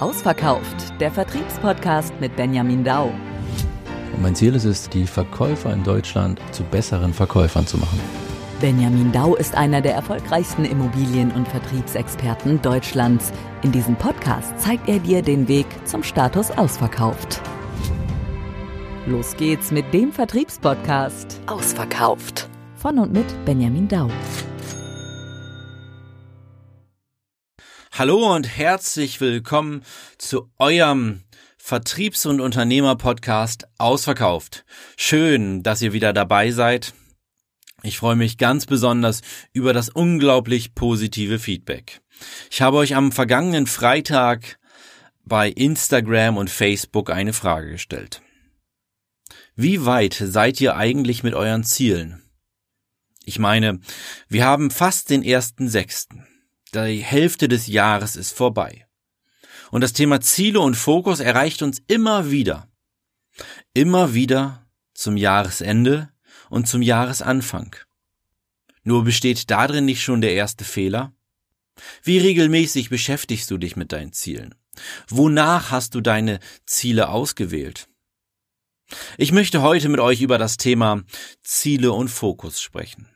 Ausverkauft, der Vertriebspodcast mit Benjamin Dau. Und mein Ziel ist es, die Verkäufer in Deutschland zu besseren Verkäufern zu machen. Benjamin Dau ist einer der erfolgreichsten Immobilien- und Vertriebsexperten Deutschlands. In diesem Podcast zeigt er dir den Weg zum Status ausverkauft. Los geht's mit dem Vertriebspodcast Ausverkauft. Von und mit Benjamin Dau. Hallo und herzlich willkommen zu eurem Vertriebs- und Unternehmer-Podcast Ausverkauft. Schön, dass ihr wieder dabei seid. Ich freue mich ganz besonders über das unglaublich positive Feedback. Ich habe euch am vergangenen Freitag bei Instagram und Facebook eine Frage gestellt. Wie weit seid ihr eigentlich mit euren Zielen? Ich meine, wir haben fast den ersten Sechsten. Die Hälfte des Jahres ist vorbei. Und das Thema Ziele und Fokus erreicht uns immer wieder. Immer wieder zum Jahresende und zum Jahresanfang. Nur besteht darin nicht schon der erste Fehler? Wie regelmäßig beschäftigst du dich mit deinen Zielen? Wonach hast du deine Ziele ausgewählt? Ich möchte heute mit euch über das Thema Ziele und Fokus sprechen.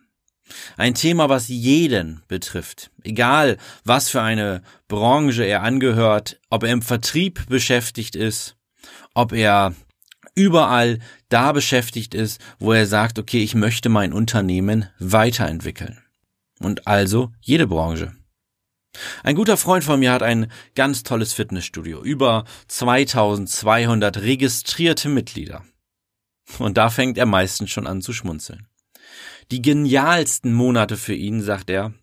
Ein Thema, was jeden betrifft, egal was für eine Branche er angehört, ob er im Vertrieb beschäftigt ist, ob er überall da beschäftigt ist, wo er sagt, okay, ich möchte mein Unternehmen weiterentwickeln. Und also jede Branche. Ein guter Freund von mir hat ein ganz tolles Fitnessstudio, über 2200 registrierte Mitglieder. Und da fängt er meistens schon an zu schmunzeln. Die genialsten Monate für ihn, sagt er.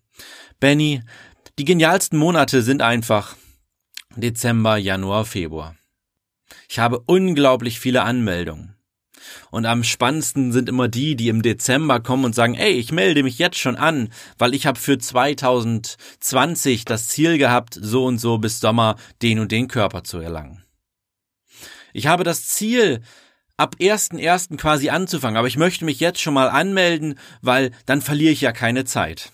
Benny, die genialsten Monate sind einfach Dezember, Januar, Februar. Ich habe unglaublich viele Anmeldungen. Und am spannendsten sind immer die, die im Dezember kommen und sagen, ey, ich melde mich jetzt schon an, weil ich habe für 2020 das Ziel gehabt, so und so bis Sommer den und den Körper zu erlangen. Ich habe das Ziel, ab 1.1. quasi anzufangen, aber ich möchte mich jetzt schon mal anmelden, weil dann verliere ich ja keine Zeit.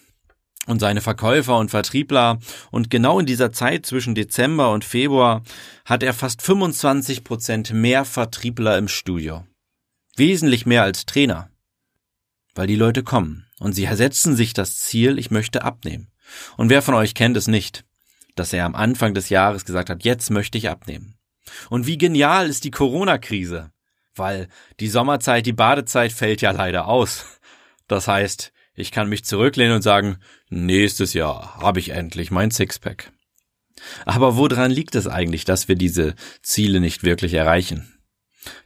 Und seine Verkäufer und Vertriebler und genau in dieser Zeit zwischen Dezember und Februar hat er fast 25 Prozent mehr Vertriebler im Studio. Wesentlich mehr als Trainer. Weil die Leute kommen und sie setzen sich das Ziel, ich möchte abnehmen. Und wer von euch kennt es nicht, dass er am Anfang des Jahres gesagt hat, jetzt möchte ich abnehmen. Und wie genial ist die Corona-Krise weil die Sommerzeit, die Badezeit fällt ja leider aus. Das heißt, ich kann mich zurücklehnen und sagen, nächstes Jahr habe ich endlich mein Sixpack. Aber woran liegt es eigentlich, dass wir diese Ziele nicht wirklich erreichen?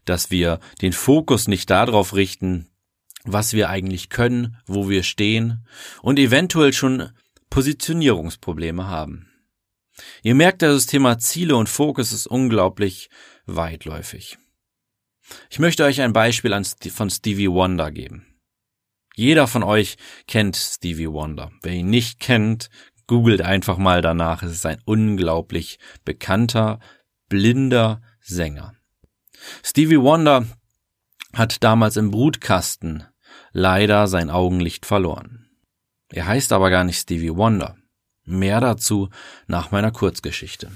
Dass wir den Fokus nicht darauf richten, was wir eigentlich können, wo wir stehen und eventuell schon Positionierungsprobleme haben. Ihr merkt, das Thema Ziele und Fokus ist unglaublich weitläufig. Ich möchte euch ein Beispiel von Stevie Wonder geben. Jeder von euch kennt Stevie Wonder. Wer ihn nicht kennt, googelt einfach mal danach. Es ist ein unglaublich bekannter, blinder Sänger. Stevie Wonder hat damals im Brutkasten leider sein Augenlicht verloren. Er heißt aber gar nicht Stevie Wonder. Mehr dazu nach meiner Kurzgeschichte.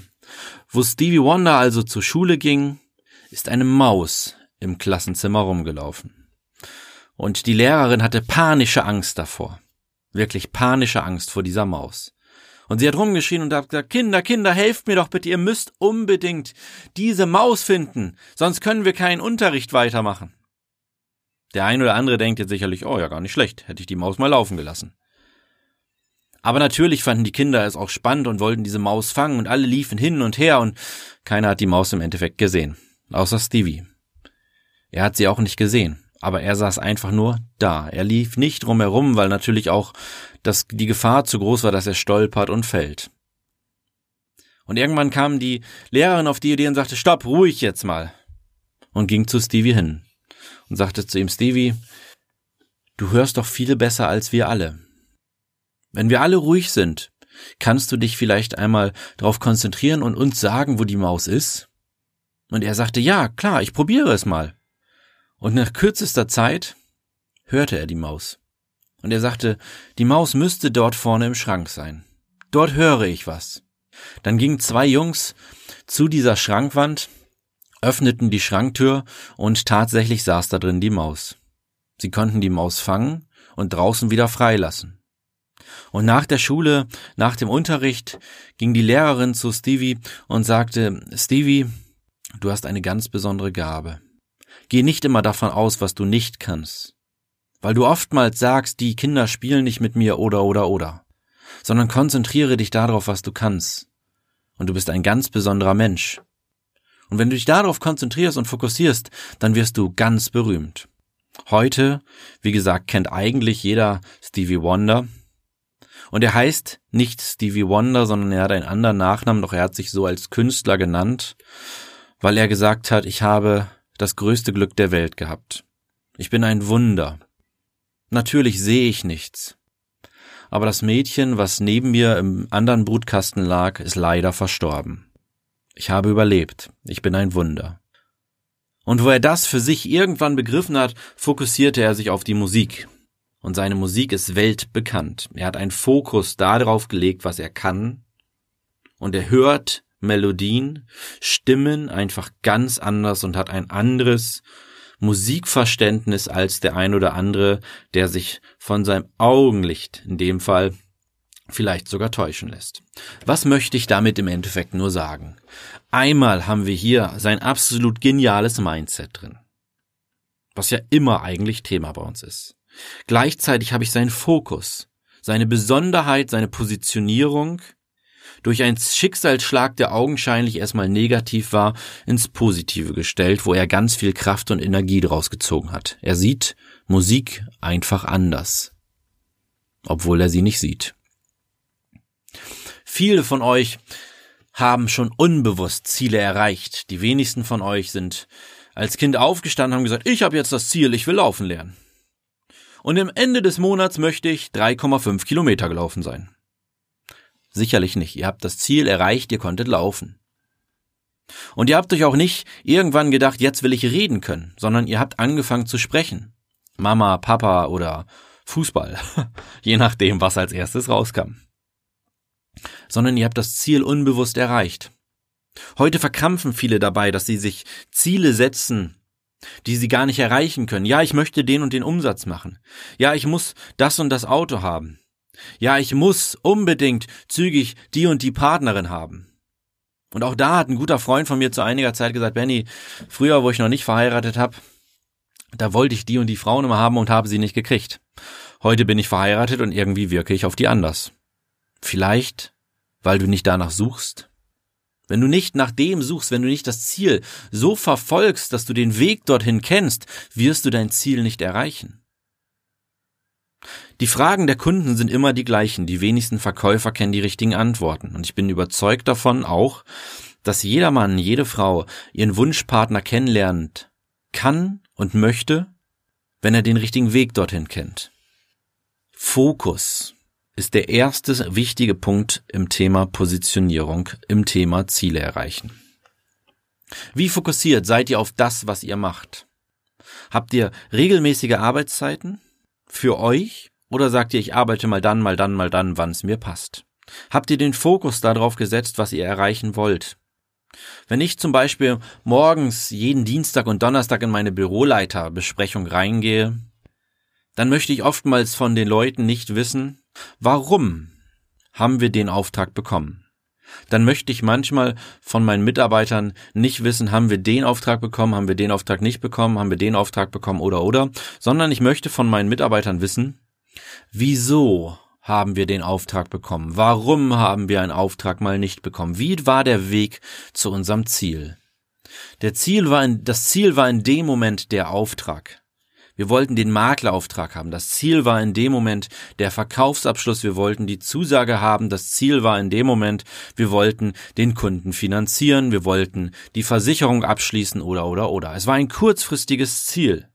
Wo Stevie Wonder also zur Schule ging, ist eine Maus im Klassenzimmer rumgelaufen. Und die Lehrerin hatte panische Angst davor. Wirklich panische Angst vor dieser Maus. Und sie hat rumgeschrien und hat gesagt, Kinder, Kinder, helft mir doch bitte, ihr müsst unbedingt diese Maus finden, sonst können wir keinen Unterricht weitermachen. Der ein oder andere denkt jetzt sicherlich, oh ja, gar nicht schlecht, hätte ich die Maus mal laufen gelassen. Aber natürlich fanden die Kinder es auch spannend und wollten diese Maus fangen und alle liefen hin und her und keiner hat die Maus im Endeffekt gesehen. Außer Stevie. Er hat sie auch nicht gesehen, aber er saß einfach nur da. Er lief nicht drumherum, weil natürlich auch das, die Gefahr zu groß war, dass er stolpert und fällt. Und irgendwann kam die Lehrerin auf die Idee und sagte, stopp, ruhig jetzt mal. Und ging zu Stevie hin und sagte zu ihm, Stevie, du hörst doch viel besser als wir alle. Wenn wir alle ruhig sind, kannst du dich vielleicht einmal darauf konzentrieren und uns sagen, wo die Maus ist? Und er sagte, ja, klar, ich probiere es mal. Und nach kürzester Zeit hörte er die Maus. Und er sagte, die Maus müsste dort vorne im Schrank sein. Dort höre ich was. Dann gingen zwei Jungs zu dieser Schrankwand, öffneten die Schranktür und tatsächlich saß da drin die Maus. Sie konnten die Maus fangen und draußen wieder freilassen. Und nach der Schule, nach dem Unterricht, ging die Lehrerin zu Stevie und sagte, Stevie, du hast eine ganz besondere Gabe. Geh nicht immer davon aus, was du nicht kannst. Weil du oftmals sagst, die Kinder spielen nicht mit mir oder oder oder. Sondern konzentriere dich darauf, was du kannst. Und du bist ein ganz besonderer Mensch. Und wenn du dich darauf konzentrierst und fokussierst, dann wirst du ganz berühmt. Heute, wie gesagt, kennt eigentlich jeder Stevie Wonder, und er heißt nicht Stevie Wonder, sondern er hat einen anderen Nachnamen, doch er hat sich so als Künstler genannt, weil er gesagt hat, ich habe das größte Glück der Welt gehabt. Ich bin ein Wunder. Natürlich sehe ich nichts. Aber das Mädchen, was neben mir im anderen Brutkasten lag, ist leider verstorben. Ich habe überlebt. Ich bin ein Wunder. Und wo er das für sich irgendwann begriffen hat, fokussierte er sich auf die Musik und seine Musik ist weltbekannt. Er hat einen Fokus darauf gelegt, was er kann und er hört Melodien, Stimmen einfach ganz anders und hat ein anderes Musikverständnis als der ein oder andere, der sich von seinem Augenlicht in dem Fall vielleicht sogar täuschen lässt. Was möchte ich damit im Endeffekt nur sagen? Einmal haben wir hier sein absolut geniales Mindset drin, was ja immer eigentlich Thema bei uns ist. Gleichzeitig habe ich seinen Fokus, seine Besonderheit, seine Positionierung durch einen Schicksalsschlag, der augenscheinlich erstmal negativ war, ins Positive gestellt, wo er ganz viel Kraft und Energie draus gezogen hat. Er sieht Musik einfach anders, obwohl er sie nicht sieht. Viele von euch haben schon unbewusst Ziele erreicht. Die wenigsten von euch sind als Kind aufgestanden und haben gesagt, ich habe jetzt das Ziel, ich will laufen lernen und im Ende des Monats möchte ich 3,5 Kilometer gelaufen sein. Sicherlich nicht. Ihr habt das Ziel erreicht, ihr konntet laufen. Und ihr habt euch auch nicht irgendwann gedacht, jetzt will ich reden können, sondern ihr habt angefangen zu sprechen. Mama, Papa oder Fußball. Je nachdem, was als erstes rauskam. Sondern ihr habt das Ziel unbewusst erreicht. Heute verkrampfen viele dabei, dass sie sich Ziele setzen, die sie gar nicht erreichen können. Ja, ich möchte den und den Umsatz machen. Ja, ich muss das und das Auto haben. Ja, ich muss unbedingt zügig die und die Partnerin haben. Und auch da hat ein guter Freund von mir zu einiger Zeit gesagt, Benny, früher, wo ich noch nicht verheiratet habe, da wollte ich die und die Frauen immer haben und habe sie nicht gekriegt. Heute bin ich verheiratet und irgendwie wirke ich auf die anders. Vielleicht, weil du nicht danach suchst, wenn du nicht nach dem suchst, wenn du nicht das Ziel so verfolgst, dass du den Weg dorthin kennst, wirst du dein Ziel nicht erreichen. Die Fragen der Kunden sind immer die gleichen. Die wenigsten Verkäufer kennen die richtigen Antworten. Und ich bin überzeugt davon auch, dass jeder Mann, jede Frau ihren Wunschpartner kennenlernt kann und möchte, wenn er den richtigen Weg dorthin kennt. Fokus ist der erste wichtige Punkt im Thema Positionierung, im Thema Ziele erreichen. Wie fokussiert seid ihr auf das, was ihr macht? Habt ihr regelmäßige Arbeitszeiten für euch oder sagt ihr, ich arbeite mal dann, mal dann, mal dann, wann es mir passt? Habt ihr den Fokus darauf gesetzt, was ihr erreichen wollt? Wenn ich zum Beispiel morgens jeden Dienstag und Donnerstag in meine Büroleiterbesprechung reingehe, dann möchte ich oftmals von den Leuten nicht wissen, Warum haben wir den Auftrag bekommen? Dann möchte ich manchmal von meinen Mitarbeitern nicht wissen, haben wir den Auftrag bekommen, haben wir den Auftrag nicht bekommen, haben wir den Auftrag bekommen oder oder, sondern ich möchte von meinen Mitarbeitern wissen, wieso haben wir den Auftrag bekommen? Warum haben wir einen Auftrag mal nicht bekommen? Wie war der Weg zu unserem Ziel? Der Ziel war in, das Ziel war in dem Moment der Auftrag. Wir wollten den Maklerauftrag haben. Das Ziel war in dem Moment der Verkaufsabschluss. Wir wollten die Zusage haben. Das Ziel war in dem Moment, wir wollten den Kunden finanzieren. Wir wollten die Versicherung abschließen oder, oder, oder. Es war ein kurzfristiges Ziel.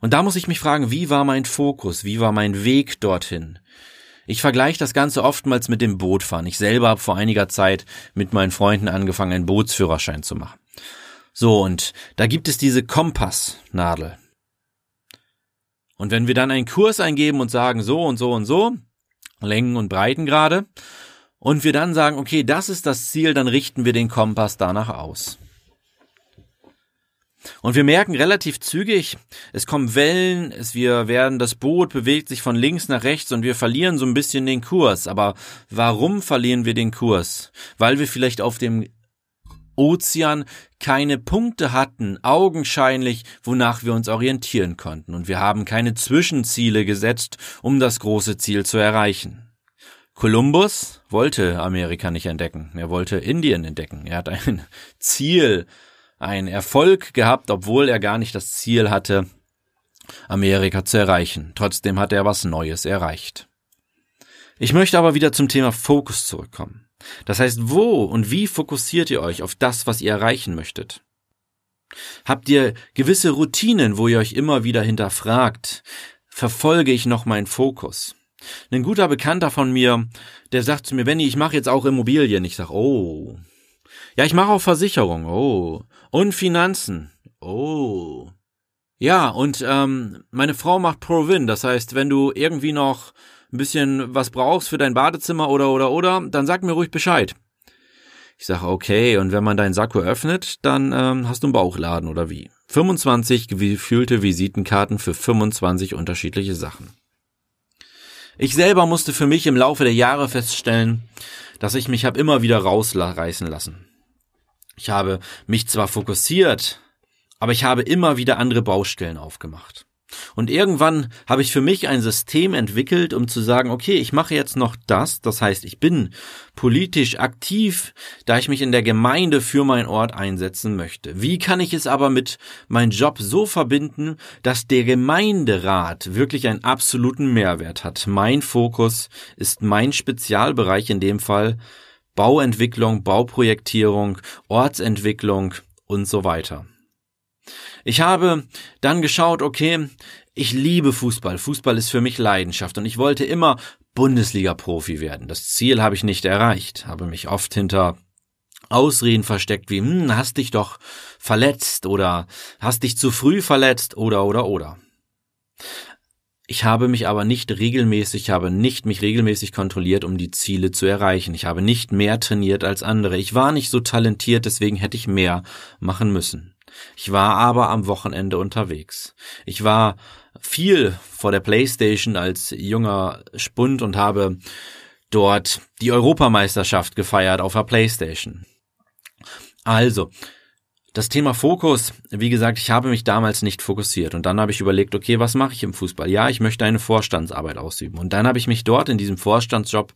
Und da muss ich mich fragen, wie war mein Fokus? Wie war mein Weg dorthin? Ich vergleiche das Ganze oftmals mit dem Bootfahren. Ich selber habe vor einiger Zeit mit meinen Freunden angefangen, einen Bootsführerschein zu machen. So, und da gibt es diese Kompassnadel. Und wenn wir dann einen Kurs eingeben und sagen so und so und so, Längen und Breitengrade, und wir dann sagen, okay, das ist das Ziel, dann richten wir den Kompass danach aus. Und wir merken relativ zügig, es kommen Wellen, es, wir werden, das Boot bewegt sich von links nach rechts und wir verlieren so ein bisschen den Kurs. Aber warum verlieren wir den Kurs? Weil wir vielleicht auf dem Ozean keine Punkte hatten, augenscheinlich, wonach wir uns orientieren konnten. Und wir haben keine Zwischenziele gesetzt, um das große Ziel zu erreichen. Kolumbus wollte Amerika nicht entdecken. Er wollte Indien entdecken. Er hat ein Ziel, einen Erfolg gehabt, obwohl er gar nicht das Ziel hatte, Amerika zu erreichen. Trotzdem hat er was Neues erreicht. Ich möchte aber wieder zum Thema Fokus zurückkommen. Das heißt, wo und wie fokussiert ihr euch auf das, was ihr erreichen möchtet? Habt ihr gewisse Routinen, wo ihr euch immer wieder hinterfragt, verfolge ich noch meinen Fokus? Ein guter Bekannter von mir, der sagt zu mir, Benny, ich mache jetzt auch Immobilien. Ich sag, oh. Ja, ich mache auch Versicherung. Oh. Und Finanzen. Oh. Ja, und ähm, meine Frau macht Provin. Das heißt, wenn du irgendwie noch ein bisschen was brauchst für dein Badezimmer oder oder oder, dann sag mir ruhig Bescheid. Ich sage, okay, und wenn man deinen Sakko öffnet, dann ähm, hast du einen Bauchladen oder wie? 25 gefühlte Visitenkarten für 25 unterschiedliche Sachen. Ich selber musste für mich im Laufe der Jahre feststellen, dass ich mich habe immer wieder rausreißen lassen. Ich habe mich zwar fokussiert, aber ich habe immer wieder andere Baustellen aufgemacht. Und irgendwann habe ich für mich ein System entwickelt, um zu sagen, okay, ich mache jetzt noch das, das heißt, ich bin politisch aktiv, da ich mich in der Gemeinde für meinen Ort einsetzen möchte. Wie kann ich es aber mit meinem Job so verbinden, dass der Gemeinderat wirklich einen absoluten Mehrwert hat? Mein Fokus ist mein Spezialbereich in dem Fall Bauentwicklung, Bauprojektierung, Ortsentwicklung und so weiter. Ich habe dann geschaut, okay, ich liebe Fußball. Fußball ist für mich Leidenschaft und ich wollte immer Bundesliga-Profi werden. Das Ziel habe ich nicht erreicht, habe mich oft hinter Ausreden versteckt wie, hm, hast dich doch verletzt oder hast dich zu früh verletzt oder oder oder. Ich habe mich aber nicht regelmäßig, habe nicht mich regelmäßig kontrolliert, um die Ziele zu erreichen. Ich habe nicht mehr trainiert als andere. Ich war nicht so talentiert, deswegen hätte ich mehr machen müssen. Ich war aber am Wochenende unterwegs. Ich war viel vor der Playstation als junger Spund und habe dort die Europameisterschaft gefeiert auf der Playstation. Also, das Thema Fokus, wie gesagt, ich habe mich damals nicht fokussiert und dann habe ich überlegt, okay, was mache ich im Fußball? Ja, ich möchte eine Vorstandsarbeit ausüben und dann habe ich mich dort in diesem Vorstandsjob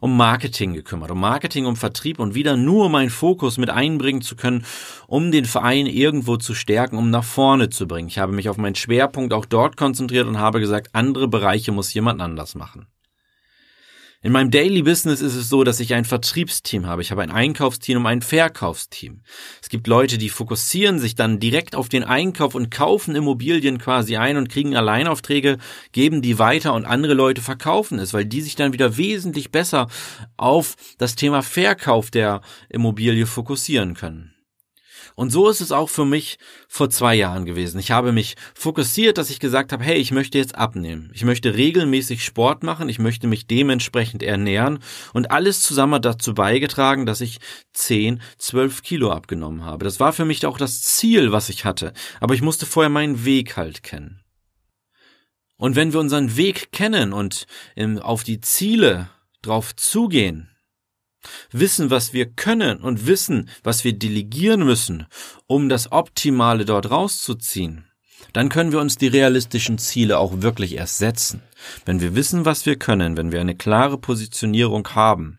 um Marketing gekümmert, um Marketing, um Vertrieb und wieder nur meinen Fokus mit einbringen zu können, um den Verein irgendwo zu stärken, um nach vorne zu bringen. Ich habe mich auf meinen Schwerpunkt auch dort konzentriert und habe gesagt, andere Bereiche muss jemand anders machen. In meinem Daily Business ist es so, dass ich ein Vertriebsteam habe. Ich habe ein Einkaufsteam und ein Verkaufsteam. Es gibt Leute, die fokussieren sich dann direkt auf den Einkauf und kaufen Immobilien quasi ein und kriegen Alleinaufträge, geben die weiter und andere Leute verkaufen es, weil die sich dann wieder wesentlich besser auf das Thema Verkauf der Immobilie fokussieren können. Und so ist es auch für mich vor zwei Jahren gewesen. Ich habe mich fokussiert, dass ich gesagt habe, hey, ich möchte jetzt abnehmen. Ich möchte regelmäßig Sport machen. Ich möchte mich dementsprechend ernähren. Und alles zusammen hat dazu beigetragen, dass ich 10, 12 Kilo abgenommen habe. Das war für mich auch das Ziel, was ich hatte. Aber ich musste vorher meinen Weg halt kennen. Und wenn wir unseren Weg kennen und auf die Ziele drauf zugehen, wissen, was wir können und wissen, was wir delegieren müssen, um das Optimale dort rauszuziehen, dann können wir uns die realistischen Ziele auch wirklich erst setzen. Wenn wir wissen, was wir können, wenn wir eine klare Positionierung haben,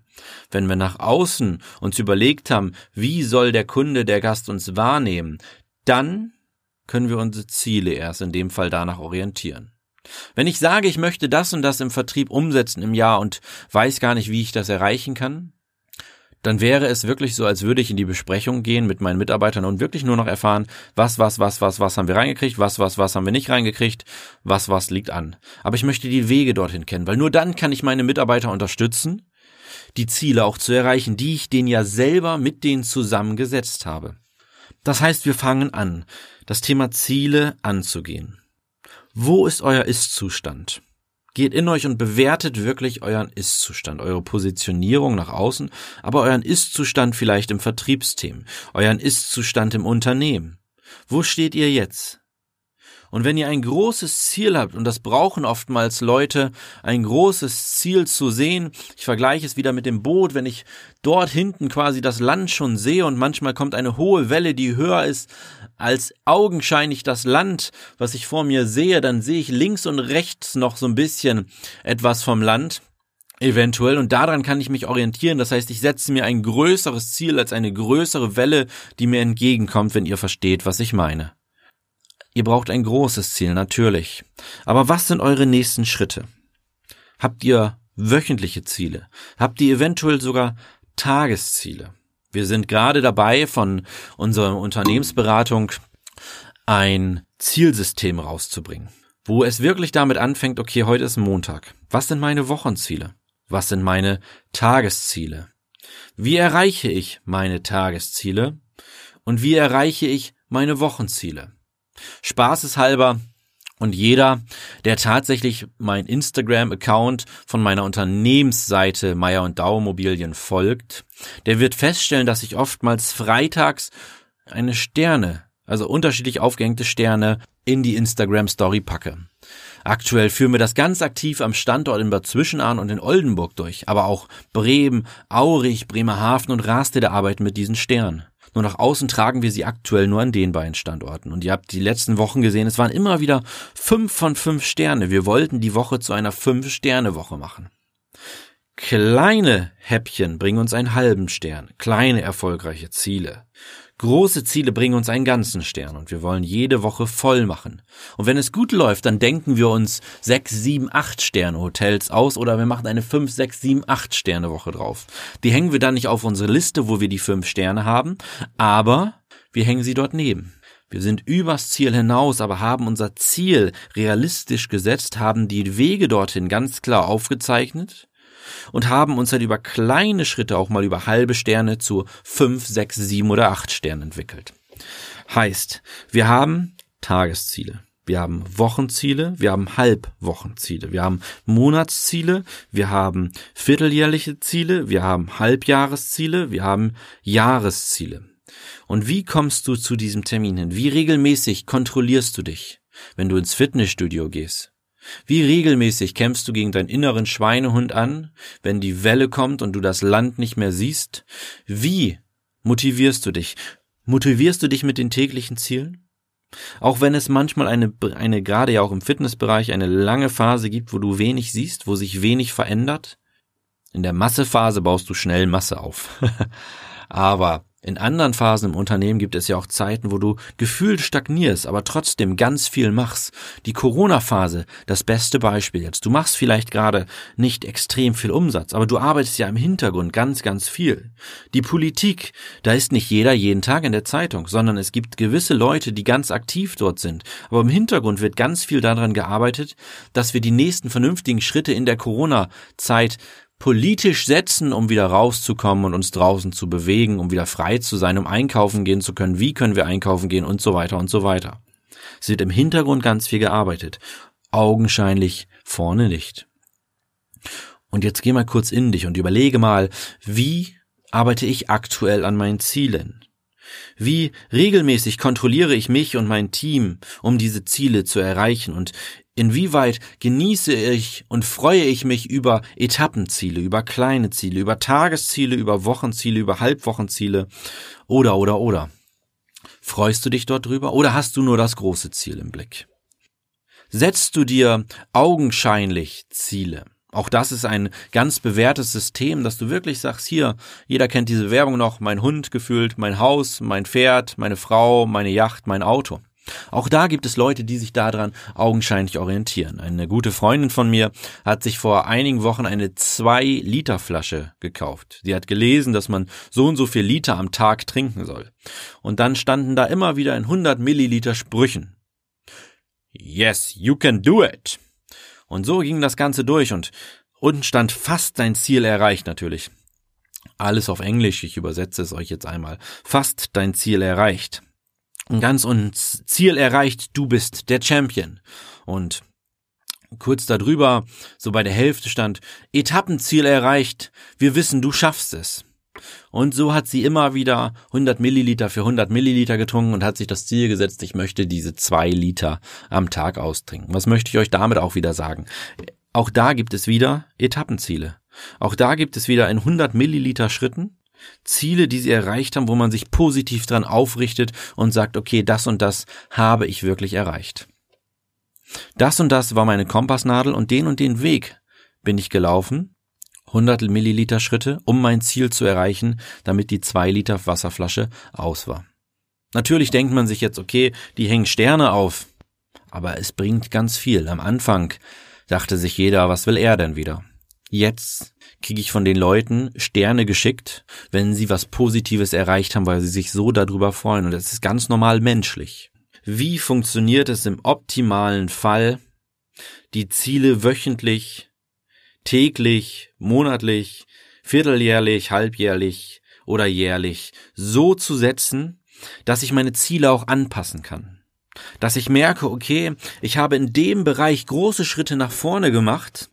wenn wir nach außen uns überlegt haben, wie soll der Kunde, der Gast uns wahrnehmen, dann können wir unsere Ziele erst in dem Fall danach orientieren. Wenn ich sage, ich möchte das und das im Vertrieb umsetzen im Jahr und weiß gar nicht, wie ich das erreichen kann, dann wäre es wirklich so, als würde ich in die Besprechung gehen mit meinen Mitarbeitern und wirklich nur noch erfahren, was, was, was, was, was haben wir reingekriegt, was, was, was haben wir nicht reingekriegt, was, was liegt an. Aber ich möchte die Wege dorthin kennen, weil nur dann kann ich meine Mitarbeiter unterstützen, die Ziele auch zu erreichen, die ich denen ja selber mit denen zusammengesetzt habe. Das heißt, wir fangen an, das Thema Ziele anzugehen. Wo ist euer Ist-Zustand? Geht in euch und bewertet wirklich euren Ist-Zustand, eure Positionierung nach außen, aber euren Ist-Zustand vielleicht im Vertriebsteam, euren Ist-Zustand im Unternehmen. Wo steht ihr jetzt? Und wenn ihr ein großes Ziel habt, und das brauchen oftmals Leute, ein großes Ziel zu sehen, ich vergleiche es wieder mit dem Boot, wenn ich dort hinten quasi das Land schon sehe und manchmal kommt eine hohe Welle, die höher ist als augenscheinlich das Land, was ich vor mir sehe, dann sehe ich links und rechts noch so ein bisschen etwas vom Land eventuell und daran kann ich mich orientieren. Das heißt, ich setze mir ein größeres Ziel als eine größere Welle, die mir entgegenkommt, wenn ihr versteht, was ich meine. Ihr braucht ein großes Ziel, natürlich. Aber was sind eure nächsten Schritte? Habt ihr wöchentliche Ziele? Habt ihr eventuell sogar Tagesziele? Wir sind gerade dabei, von unserer Unternehmensberatung ein Zielsystem rauszubringen, wo es wirklich damit anfängt, okay, heute ist Montag. Was sind meine Wochenziele? Was sind meine Tagesziele? Wie erreiche ich meine Tagesziele? Und wie erreiche ich meine Wochenziele? Spaßeshalber und jeder, der tatsächlich mein Instagram-Account von meiner Unternehmensseite Meier und Dau Immobilien folgt, der wird feststellen, dass ich oftmals freitags eine Sterne, also unterschiedlich aufgehängte Sterne, in die Instagram Story packe. Aktuell führen wir das ganz aktiv am Standort in Bad Zwischenahn und in Oldenburg durch, aber auch Bremen, Aurich, Bremerhaven und Rastede arbeiten mit diesen Sternen. Nur nach außen tragen wir sie aktuell nur an den beiden Standorten. Und ihr habt die letzten Wochen gesehen, es waren immer wieder fünf von fünf Sterne. Wir wollten die Woche zu einer Fünf-Sterne-Woche machen. Kleine Häppchen bringen uns einen halben Stern, kleine erfolgreiche Ziele. Große Ziele bringen uns einen ganzen Stern und wir wollen jede Woche voll machen. Und wenn es gut läuft, dann denken wir uns sechs, sieben, acht Sterne Hotels aus oder wir machen eine fünf, sechs, sieben, acht Sterne Woche drauf. Die hängen wir dann nicht auf unsere Liste, wo wir die fünf Sterne haben, aber wir hängen sie dort neben. Wir sind übers Ziel hinaus, aber haben unser Ziel realistisch gesetzt, haben die Wege dorthin ganz klar aufgezeichnet und haben uns dann über kleine Schritte auch mal über halbe Sterne zu fünf, sechs, sieben oder acht Sternen entwickelt. Heißt, wir haben Tagesziele. Wir haben Wochenziele, wir haben Halbwochenziele, wir haben Monatsziele, wir haben vierteljährliche Ziele, wir haben Halbjahresziele, wir haben Jahresziele. Und wie kommst du zu diesem Termin hin? Wie regelmäßig kontrollierst du dich, wenn du ins Fitnessstudio gehst? Wie regelmäßig kämpfst du gegen deinen inneren Schweinehund an, wenn die Welle kommt und du das Land nicht mehr siehst? Wie motivierst du dich? Motivierst du dich mit den täglichen Zielen? Auch wenn es manchmal eine, eine, gerade ja auch im Fitnessbereich, eine lange Phase gibt, wo du wenig siehst, wo sich wenig verändert. In der Massephase baust du schnell Masse auf. Aber in anderen Phasen im Unternehmen gibt es ja auch Zeiten, wo du gefühlt stagnierst, aber trotzdem ganz viel machst. Die Corona-Phase, das beste Beispiel jetzt. Du machst vielleicht gerade nicht extrem viel Umsatz, aber du arbeitest ja im Hintergrund ganz, ganz viel. Die Politik, da ist nicht jeder jeden Tag in der Zeitung, sondern es gibt gewisse Leute, die ganz aktiv dort sind. Aber im Hintergrund wird ganz viel daran gearbeitet, dass wir die nächsten vernünftigen Schritte in der Corona-Zeit politisch setzen, um wieder rauszukommen und uns draußen zu bewegen, um wieder frei zu sein, um einkaufen gehen zu können, wie können wir einkaufen gehen und so weiter und so weiter. Es wird im Hintergrund ganz viel gearbeitet, augenscheinlich vorne nicht. Und jetzt geh mal kurz in dich und überlege mal, wie arbeite ich aktuell an meinen Zielen? Wie regelmäßig kontrolliere ich mich und mein Team, um diese Ziele zu erreichen? Und Inwieweit genieße ich und freue ich mich über Etappenziele, über kleine Ziele, über Tagesziele, über Wochenziele, über Halbwochenziele oder oder oder? Freust du dich dort drüber oder hast du nur das große Ziel im Blick? Setzt du dir augenscheinlich Ziele? Auch das ist ein ganz bewährtes System, dass du wirklich sagst, hier, jeder kennt diese Werbung noch, mein Hund gefühlt, mein Haus, mein Pferd, meine Frau, meine Yacht, mein Auto. Auch da gibt es Leute, die sich daran augenscheinlich orientieren. Eine gute Freundin von mir hat sich vor einigen Wochen eine 2-Liter-Flasche gekauft. Sie hat gelesen, dass man so und so viel Liter am Tag trinken soll. Und dann standen da immer wieder in 100 Milliliter Sprüchen. Yes, you can do it. Und so ging das Ganze durch und unten stand fast dein Ziel erreicht natürlich. Alles auf Englisch, ich übersetze es euch jetzt einmal. Fast dein Ziel erreicht ganz und Ziel erreicht, du bist der Champion. Und kurz darüber, so bei der Hälfte stand, Etappenziel erreicht, wir wissen, du schaffst es. Und so hat sie immer wieder 100 Milliliter für 100 Milliliter getrunken und hat sich das Ziel gesetzt, ich möchte diese zwei Liter am Tag austrinken. Was möchte ich euch damit auch wieder sagen? Auch da gibt es wieder Etappenziele. Auch da gibt es wieder in 100 Milliliter Schritten Ziele, die sie erreicht haben, wo man sich positiv dran aufrichtet und sagt, okay, das und das habe ich wirklich erreicht. Das und das war meine Kompassnadel und den und den Weg bin ich gelaufen. 100 Milliliter Schritte, um mein Ziel zu erreichen, damit die 2 Liter Wasserflasche aus war. Natürlich denkt man sich jetzt, okay, die hängen Sterne auf. Aber es bringt ganz viel. Am Anfang dachte sich jeder, was will er denn wieder? Jetzt kriege ich von den Leuten Sterne geschickt, wenn sie was Positives erreicht haben, weil sie sich so darüber freuen. Und das ist ganz normal menschlich. Wie funktioniert es im optimalen Fall, die Ziele wöchentlich, täglich, monatlich, vierteljährlich, halbjährlich oder jährlich so zu setzen, dass ich meine Ziele auch anpassen kann? Dass ich merke, okay, ich habe in dem Bereich große Schritte nach vorne gemacht,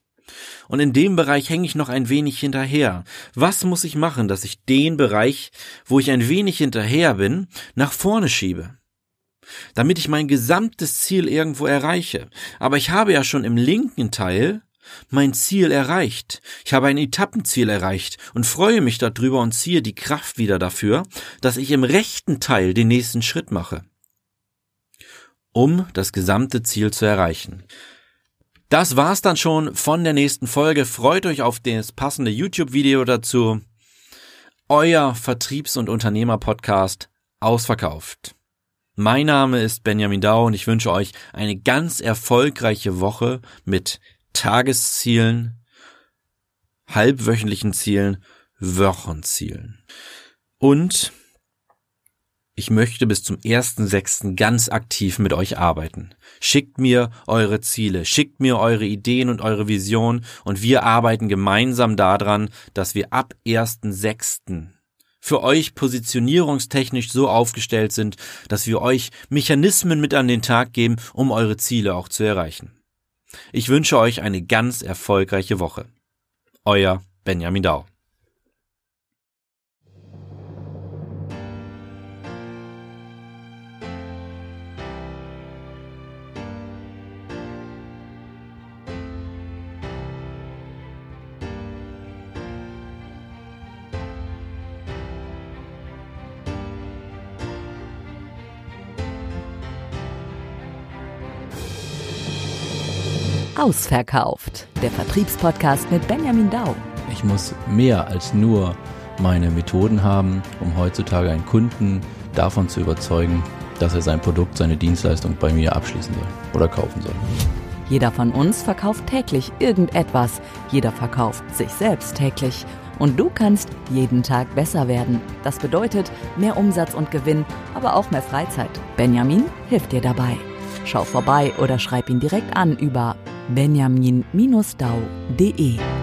und in dem Bereich hänge ich noch ein wenig hinterher. Was muss ich machen, dass ich den Bereich, wo ich ein wenig hinterher bin, nach vorne schiebe? Damit ich mein gesamtes Ziel irgendwo erreiche. Aber ich habe ja schon im linken Teil mein Ziel erreicht. Ich habe ein Etappenziel erreicht und freue mich darüber und ziehe die Kraft wieder dafür, dass ich im rechten Teil den nächsten Schritt mache, um das gesamte Ziel zu erreichen. Das war's dann schon von der nächsten Folge. Freut euch auf das passende YouTube-Video dazu. Euer Vertriebs- und Unternehmer-Podcast ausverkauft. Mein Name ist Benjamin Dau und ich wünsche euch eine ganz erfolgreiche Woche mit Tageszielen, halbwöchentlichen Zielen, Wochenzielen. Und ich möchte bis zum 1.6. ganz aktiv mit euch arbeiten. Schickt mir eure Ziele, schickt mir eure Ideen und eure Vision und wir arbeiten gemeinsam daran, dass wir ab 1.6. für euch positionierungstechnisch so aufgestellt sind, dass wir euch Mechanismen mit an den Tag geben, um eure Ziele auch zu erreichen. Ich wünsche euch eine ganz erfolgreiche Woche. Euer Benjamin Dau. Ausverkauft. Der Vertriebspodcast mit Benjamin Dau. Ich muss mehr als nur meine Methoden haben, um heutzutage einen Kunden davon zu überzeugen, dass er sein Produkt, seine Dienstleistung bei mir abschließen soll oder kaufen soll. Jeder von uns verkauft täglich irgendetwas. Jeder verkauft sich selbst täglich. Und du kannst jeden Tag besser werden. Das bedeutet mehr Umsatz und Gewinn, aber auch mehr Freizeit. Benjamin hilft dir dabei. Schau vorbei oder schreib ihn direkt an über benjamin-dau.de